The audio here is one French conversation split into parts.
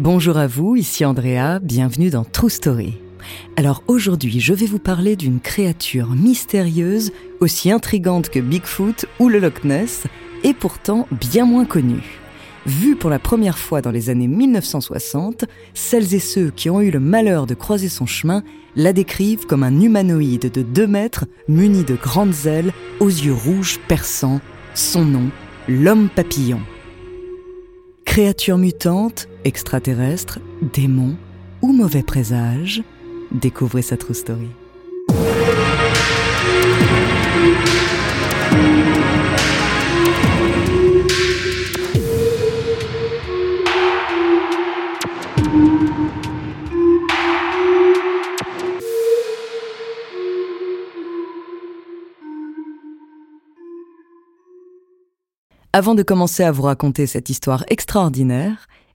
Bonjour à vous, ici Andrea, bienvenue dans True Story. Alors aujourd'hui, je vais vous parler d'une créature mystérieuse, aussi intrigante que Bigfoot ou le Loch Ness, et pourtant bien moins connue. Vue pour la première fois dans les années 1960, celles et ceux qui ont eu le malheur de croiser son chemin la décrivent comme un humanoïde de 2 mètres muni de grandes ailes aux yeux rouges perçants. Son nom, l'homme papillon. Créature mutante, extraterrestre, démon ou mauvais présage, découvrez sa true story. Avant de commencer à vous raconter cette histoire extraordinaire,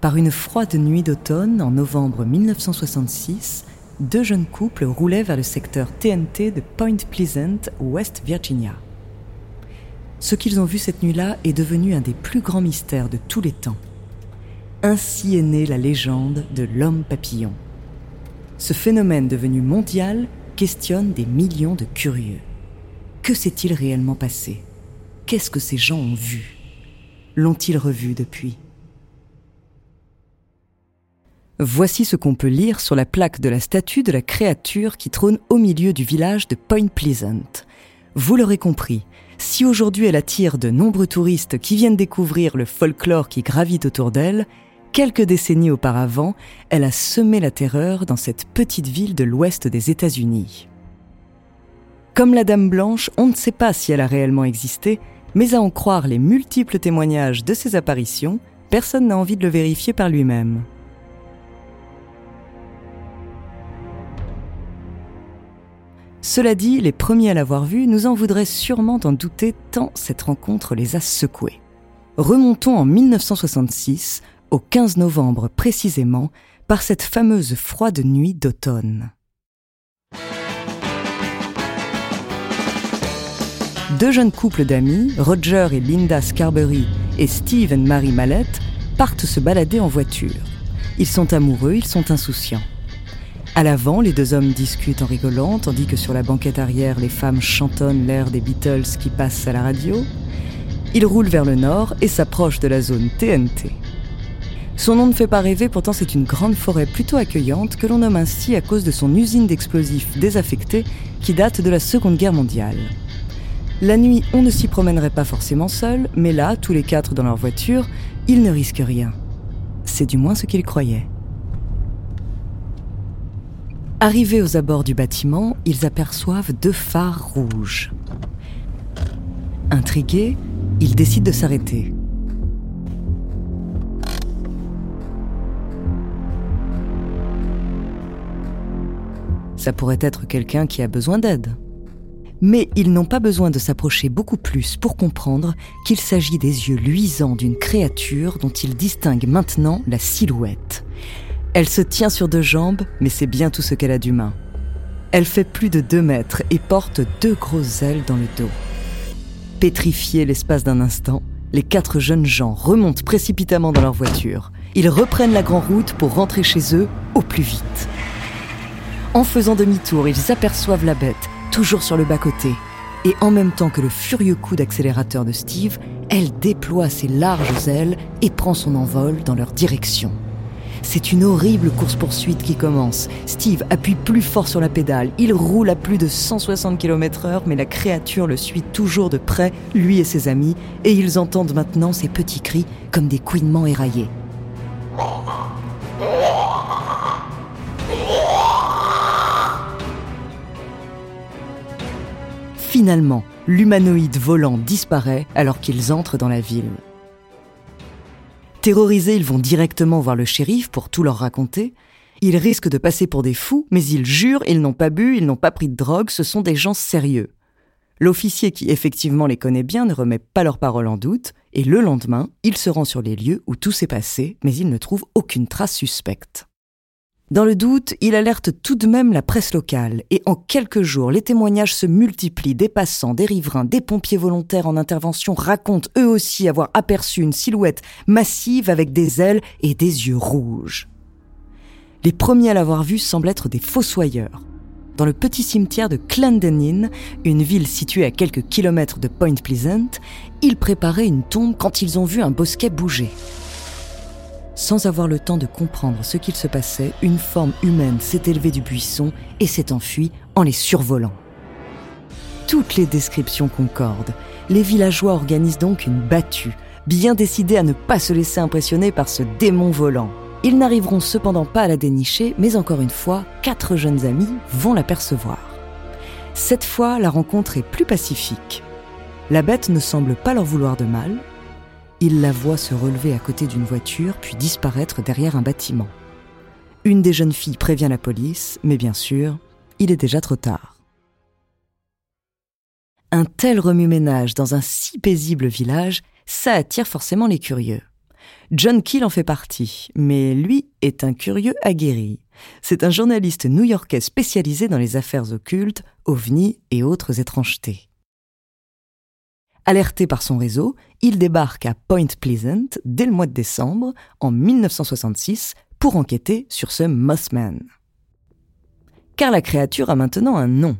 Par une froide nuit d'automne, en novembre 1966, deux jeunes couples roulaient vers le secteur TNT de Point Pleasant, West Virginia. Ce qu'ils ont vu cette nuit-là est devenu un des plus grands mystères de tous les temps. Ainsi est née la légende de l'homme papillon. Ce phénomène devenu mondial questionne des millions de curieux. Que s'est-il réellement passé? Qu'est-ce que ces gens ont vu? L'ont-ils revu depuis? Voici ce qu'on peut lire sur la plaque de la statue de la créature qui trône au milieu du village de Point Pleasant. Vous l'aurez compris, si aujourd'hui elle attire de nombreux touristes qui viennent découvrir le folklore qui gravite autour d'elle, quelques décennies auparavant, elle a semé la terreur dans cette petite ville de l'ouest des États-Unis. Comme la Dame Blanche, on ne sait pas si elle a réellement existé, mais à en croire les multiples témoignages de ses apparitions, personne n'a envie de le vérifier par lui-même. Cela dit, les premiers à l'avoir vue nous en voudraient sûrement d'en douter tant cette rencontre les a secoués. Remontons en 1966, au 15 novembre précisément, par cette fameuse froide nuit d'automne. Deux jeunes couples d'amis, Roger et Linda Scarberry et Steve et Mary Mallette, partent se balader en voiture. Ils sont amoureux, ils sont insouciants. À l'avant, les deux hommes discutent en rigolant, tandis que sur la banquette arrière, les femmes chantonnent l'air des Beatles qui passent à la radio. Ils roulent vers le nord et s'approchent de la zone TNT. Son nom ne fait pas rêver, pourtant c'est une grande forêt plutôt accueillante que l'on nomme ainsi à cause de son usine d'explosifs désaffectés qui date de la Seconde Guerre mondiale. La nuit, on ne s'y promènerait pas forcément seul, mais là, tous les quatre dans leur voiture, ils ne risquent rien. C'est du moins ce qu'ils croyaient. Arrivés aux abords du bâtiment, ils aperçoivent deux phares rouges. Intrigués, ils décident de s'arrêter. Ça pourrait être quelqu'un qui a besoin d'aide. Mais ils n'ont pas besoin de s'approcher beaucoup plus pour comprendre qu'il s'agit des yeux luisants d'une créature dont ils distinguent maintenant la silhouette. Elle se tient sur deux jambes, mais c'est bien tout ce qu'elle a d'humain. Elle fait plus de deux mètres et porte deux grosses ailes dans le dos. Pétrifiés l'espace d'un instant, les quatre jeunes gens remontent précipitamment dans leur voiture. Ils reprennent la grande route pour rentrer chez eux au plus vite. En faisant demi-tour, ils aperçoivent la bête, toujours sur le bas-côté. Et en même temps que le furieux coup d'accélérateur de Steve, elle déploie ses larges ailes et prend son envol dans leur direction. C'est une horrible course-poursuite qui commence. Steve appuie plus fort sur la pédale. Il roule à plus de 160 km/h, mais la créature le suit toujours de près, lui et ses amis, et ils entendent maintenant ses petits cris comme des couinements éraillés. Finalement, l'humanoïde volant disparaît alors qu'ils entrent dans la ville. Terrorisés, ils vont directement voir le shérif pour tout leur raconter. Ils risquent de passer pour des fous, mais ils jurent, ils n'ont pas bu, ils n'ont pas pris de drogue, ce sont des gens sérieux. L'officier qui effectivement les connaît bien ne remet pas leurs paroles en doute, et le lendemain, il se rend sur les lieux où tout s'est passé, mais il ne trouve aucune trace suspecte. Dans le doute, il alerte tout de même la presse locale, et en quelques jours, les témoignages se multiplient des passants, des riverains, des pompiers volontaires en intervention racontent eux aussi avoir aperçu une silhouette massive avec des ailes et des yeux rouges. Les premiers à l'avoir vue semblent être des fossoyeurs. Dans le petit cimetière de Clendenin, une ville située à quelques kilomètres de Point Pleasant, ils préparaient une tombe quand ils ont vu un bosquet bouger. Sans avoir le temps de comprendre ce qu'il se passait, une forme humaine s'est élevée du buisson et s'est enfuie en les survolant. Toutes les descriptions concordent. Les villageois organisent donc une battue, bien décidés à ne pas se laisser impressionner par ce démon volant. Ils n'arriveront cependant pas à la dénicher, mais encore une fois, quatre jeunes amis vont l'apercevoir. Cette fois, la rencontre est plus pacifique. La bête ne semble pas leur vouloir de mal, il la voit se relever à côté d'une voiture puis disparaître derrière un bâtiment. Une des jeunes filles prévient la police, mais bien sûr, il est déjà trop tard. Un tel remue-ménage dans un si paisible village, ça attire forcément les curieux. John Keel en fait partie, mais lui est un curieux aguerri. C'est un journaliste new-yorkais spécialisé dans les affaires occultes, ovnis et autres étrangetés. Alerté par son réseau, il débarque à Point Pleasant dès le mois de décembre en 1966 pour enquêter sur ce Mossman. Car la créature a maintenant un nom.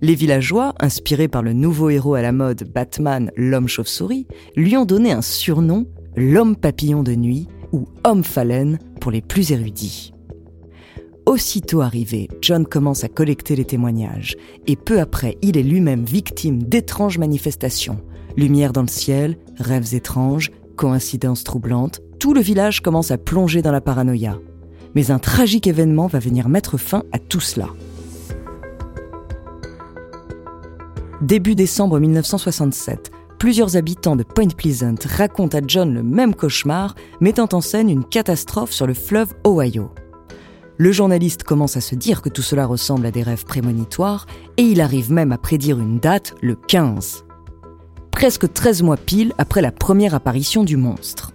Les villageois, inspirés par le nouveau héros à la mode Batman, l'homme chauve-souris, lui ont donné un surnom, l'homme papillon de nuit ou homme phalène pour les plus érudits. Aussitôt arrivé, John commence à collecter les témoignages, et peu après, il est lui-même victime d'étranges manifestations, Lumière dans le ciel, rêves étranges, coïncidences troublantes, tout le village commence à plonger dans la paranoïa. Mais un tragique événement va venir mettre fin à tout cela. Début décembre 1967, plusieurs habitants de Point Pleasant racontent à John le même cauchemar, mettant en scène une catastrophe sur le fleuve Ohio. Le journaliste commence à se dire que tout cela ressemble à des rêves prémonitoires, et il arrive même à prédire une date, le 15 presque 13 mois pile après la première apparition du monstre.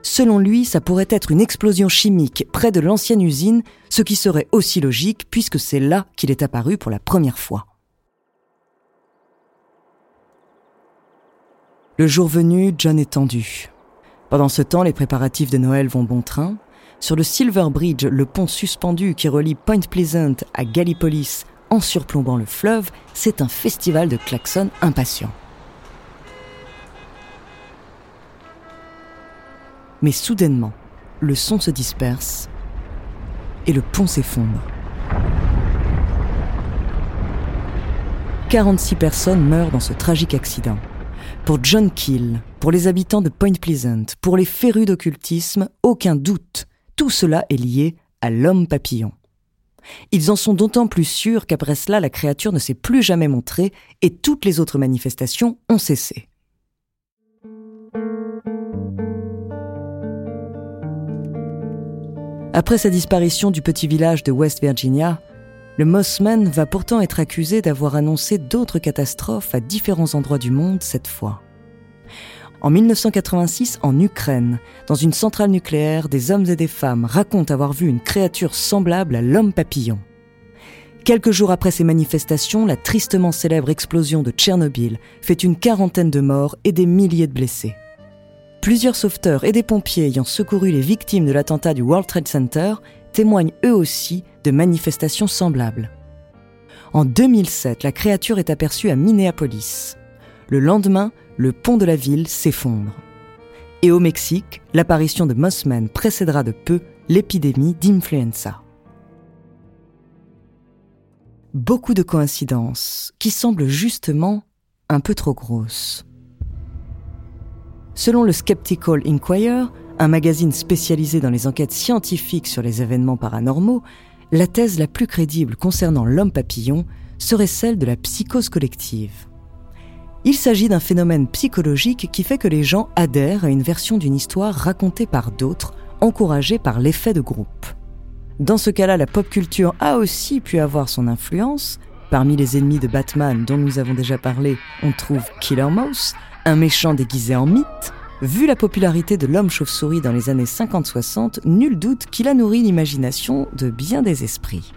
Selon lui, ça pourrait être une explosion chimique près de l'ancienne usine, ce qui serait aussi logique puisque c'est là qu'il est apparu pour la première fois. Le jour venu, John est tendu. Pendant ce temps, les préparatifs de Noël vont bon train. Sur le Silver Bridge, le pont suspendu qui relie Point Pleasant à Gallipolis en surplombant le fleuve, c'est un festival de klaxons impatients. Mais soudainement, le son se disperse et le pont s'effondre. 46 personnes meurent dans ce tragique accident. Pour John Keel, pour les habitants de Point Pleasant, pour les férus d'occultisme, aucun doute, tout cela est lié à l'homme papillon. Ils en sont d'autant plus sûrs qu'après cela, la créature ne s'est plus jamais montrée et toutes les autres manifestations ont cessé. Après sa disparition du petit village de West Virginia, le Mossman va pourtant être accusé d'avoir annoncé d'autres catastrophes à différents endroits du monde cette fois. En 1986, en Ukraine, dans une centrale nucléaire, des hommes et des femmes racontent avoir vu une créature semblable à l'homme papillon. Quelques jours après ces manifestations, la tristement célèbre explosion de Tchernobyl fait une quarantaine de morts et des milliers de blessés. Plusieurs sauveteurs et des pompiers ayant secouru les victimes de l'attentat du World Trade Center témoignent eux aussi de manifestations semblables. En 2007, la créature est aperçue à Minneapolis. Le lendemain, le pont de la ville s'effondre. Et au Mexique, l'apparition de Mossman précédera de peu l'épidémie d'influenza. Beaucoup de coïncidences qui semblent justement un peu trop grosses. Selon le Skeptical Inquirer, un magazine spécialisé dans les enquêtes scientifiques sur les événements paranormaux, la thèse la plus crédible concernant l'homme papillon serait celle de la psychose collective. Il s'agit d'un phénomène psychologique qui fait que les gens adhèrent à une version d'une histoire racontée par d'autres, encouragée par l'effet de groupe. Dans ce cas-là, la pop culture a aussi pu avoir son influence. Parmi les ennemis de Batman dont nous avons déjà parlé, on trouve Killer Mouse, un méchant déguisé en mythe. Vu la popularité de l'homme chauve-souris dans les années 50-60, nul doute qu'il a nourri l'imagination de bien des esprits.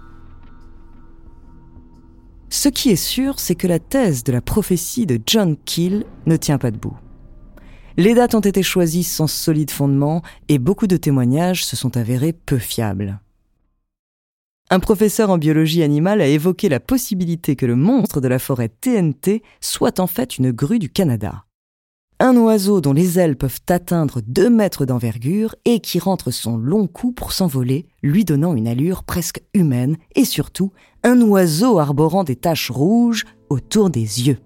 Ce qui est sûr, c'est que la thèse de la prophétie de John Keel ne tient pas debout. Les dates ont été choisies sans solide fondement et beaucoup de témoignages se sont avérés peu fiables. Un professeur en biologie animale a évoqué la possibilité que le monstre de la forêt TNT soit en fait une grue du Canada. Un oiseau dont les ailes peuvent atteindre 2 mètres d'envergure et qui rentre son long cou pour s'envoler, lui donnant une allure presque humaine et surtout un oiseau arborant des taches rouges autour des yeux.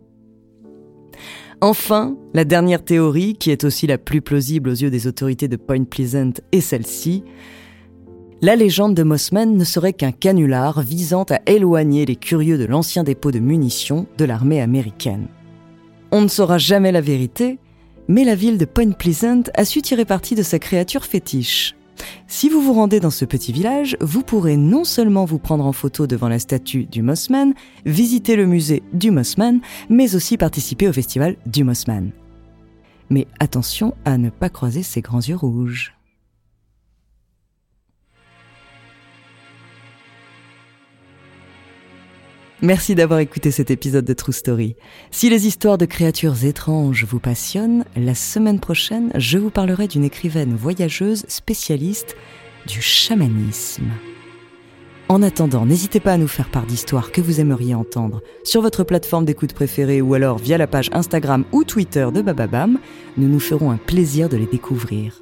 Enfin, la dernière théorie, qui est aussi la plus plausible aux yeux des autorités de Point Pleasant, est celle-ci. La légende de Mossman ne serait qu'un canular visant à éloigner les curieux de l'ancien dépôt de munitions de l'armée américaine. On ne saura jamais la vérité, mais la ville de Point Pleasant a su tirer parti de sa créature fétiche. Si vous vous rendez dans ce petit village, vous pourrez non seulement vous prendre en photo devant la statue du Mossman, visiter le musée du Mossman, mais aussi participer au festival du Mossman. Mais attention à ne pas croiser ses grands yeux rouges. Merci d'avoir écouté cet épisode de True Story. Si les histoires de créatures étranges vous passionnent, la semaine prochaine, je vous parlerai d'une écrivaine voyageuse spécialiste du chamanisme. En attendant, n'hésitez pas à nous faire part d'histoires que vous aimeriez entendre sur votre plateforme d'écoute préférée ou alors via la page Instagram ou Twitter de Bababam. Nous nous ferons un plaisir de les découvrir.